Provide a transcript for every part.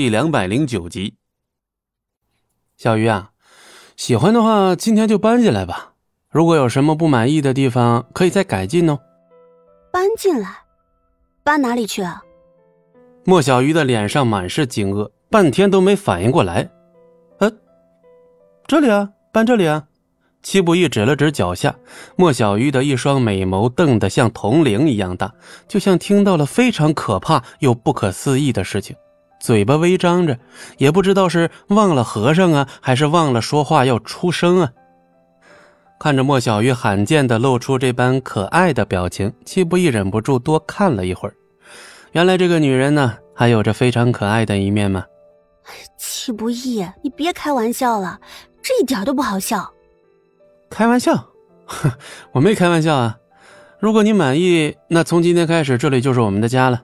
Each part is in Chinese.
第两百零九集。小鱼啊，喜欢的话，今天就搬进来吧。如果有什么不满意的地方，可以再改进哦。搬进来？搬哪里去啊？莫小鱼的脸上满是惊愕，半天都没反应过来。呃，这里啊，搬这里啊。戚不义指了指脚下，莫小鱼的一双美眸瞪得像铜铃一样大，就像听到了非常可怕又不可思议的事情，嘴巴微张着，也不知道是忘了和尚啊，还是忘了说话要出声啊。看着莫小鱼罕见的露出这般可爱的表情，戚不易忍不住多看了一会儿。原来这个女人呢，还有着非常可爱的一面吗？戚不易，你别开玩笑了，这一点都不好笑。开玩笑，哼，我没开玩笑啊！如果你满意，那从今天开始，这里就是我们的家了。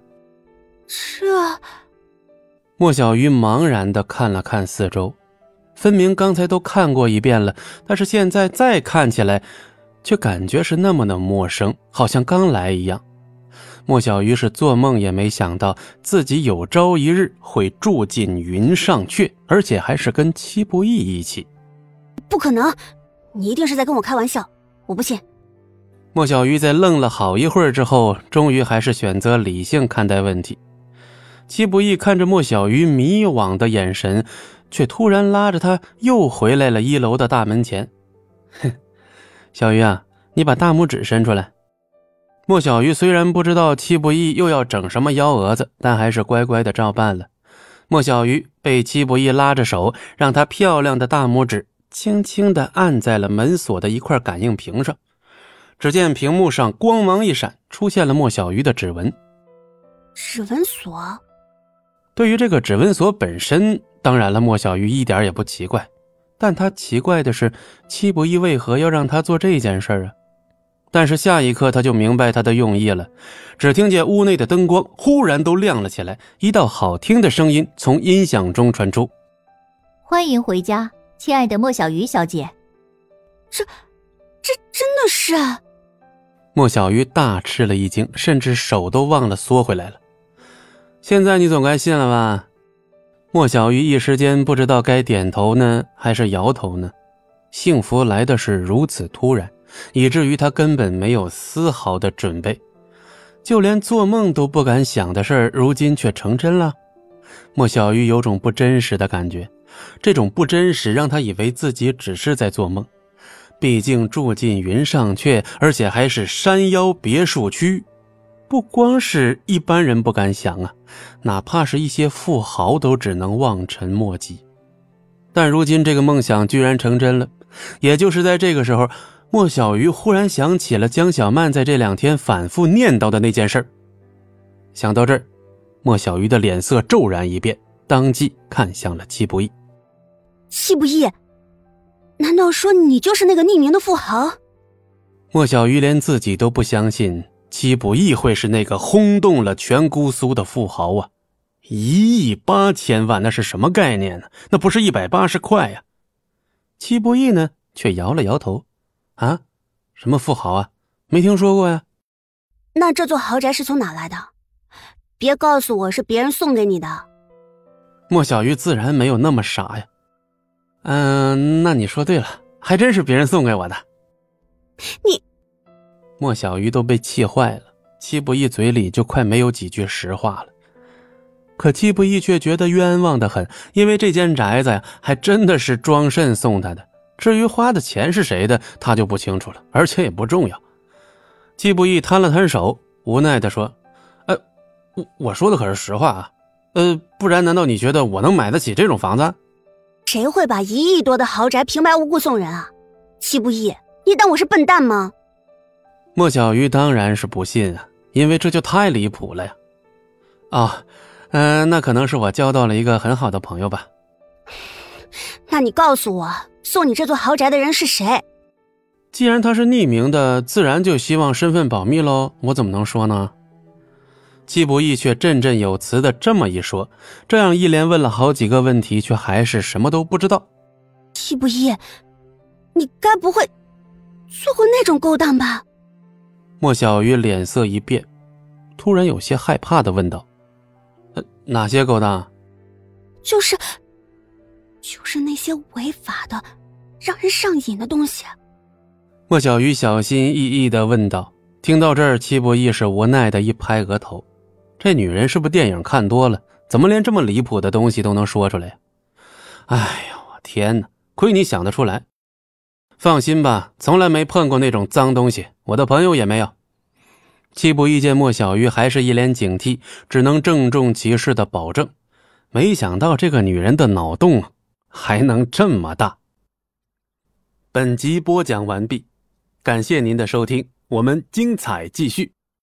这……莫小鱼茫然的看了看四周，分明刚才都看过一遍了，但是现在再看起来，却感觉是那么的陌生，好像刚来一样。莫小鱼是做梦也没想到，自己有朝一日会住进云上阙，而且还是跟戚不义一起。不可能！你一定是在跟我开玩笑，我不信。莫小鱼在愣了好一会儿之后，终于还是选择理性看待问题。戚不义看着莫小鱼迷惘的眼神，却突然拉着他又回来了一楼的大门前。哼，小鱼啊，你把大拇指伸出来。莫小鱼虽然不知道戚不义又要整什么幺蛾子，但还是乖乖的照办了。莫小鱼被戚不义拉着手，让他漂亮的大拇指。轻轻地按在了门锁的一块感应屏上，只见屏幕上光芒一闪，出现了莫小鱼的指纹。指纹锁。对于这个指纹锁本身，当然了，莫小鱼一点也不奇怪，但他奇怪的是，戚不义为何要让他做这件事啊？但是下一刻他就明白他的用意了。只听见屋内的灯光忽然都亮了起来，一道好听的声音从音响中传出：“欢迎回家。”亲爱的莫小鱼小姐，这，这真的是？莫小鱼大吃了一惊，甚至手都忘了缩回来了。现在你总该信了吧？莫小鱼一时间不知道该点头呢，还是摇头呢。幸福来的是如此突然，以至于他根本没有丝毫的准备，就连做梦都不敢想的事儿，如今却成真了。莫小鱼有种不真实的感觉。这种不真实让他以为自己只是在做梦，毕竟住进云上阙，而且还是山腰别墅区，不光是一般人不敢想啊，哪怕是一些富豪都只能望尘莫及。但如今这个梦想居然成真了，也就是在这个时候，莫小鱼忽然想起了江小曼在这两天反复念叨的那件事想到这儿，莫小鱼的脸色骤然一变，当即看向了戚不义。戚不义，难道说你就是那个匿名的富豪？莫小鱼连自己都不相信戚不义会是那个轰动了全姑苏的富豪啊！一亿八千万，那是什么概念呢？那不是一百八十块呀！戚不义呢，却摇了摇头：“啊，什么富豪啊？没听说过呀。”那这座豪宅是从哪来的？别告诉我是别人送给你的。莫小鱼自然没有那么傻呀。嗯，那你说对了，还真是别人送给我的。你，莫小鱼都被气坏了，戚不义嘴里就快没有几句实话了。可戚不义却觉得冤枉的很，因为这间宅子呀，还真的是庄慎送他的。至于花的钱是谁的，他就不清楚了，而且也不重要。季不义摊了摊手，无奈的说：“呃，我我说的可是实话啊，呃，不然难道你觉得我能买得起这种房子？”谁会把一亿多的豪宅平白无故送人啊？季不义，你当我是笨蛋吗？莫小鱼当然是不信啊，因为这就太离谱了呀！哦，嗯，那可能是我交到了一个很好的朋友吧。那你告诉我，送你这座豪宅的人是谁？既然他是匿名的，自然就希望身份保密喽。我怎么能说呢？季不易却振振有词的这么一说，这样一连问了好几个问题，却还是什么都不知道。季不易，你该不会做过那种勾当吧？莫小鱼脸色一变，突然有些害怕的问道：“呃，哪些勾当？”就是，就是那些违法的、让人上瘾的东西。莫小鱼小心翼翼的问道。听到这儿，戚不义是无奈的一拍额头：“这女人是不是电影看多了？怎么连这么离谱的东西都能说出来呀？”哎呀，我天哪！亏你想得出来。放心吧，从来没碰过那种脏东西，我的朋友也没有。戚不义见莫小鱼还是一脸警惕，只能郑重其事的保证。没想到这个女人的脑洞还能这么大。本集播讲完毕，感谢您的收听，我们精彩继续。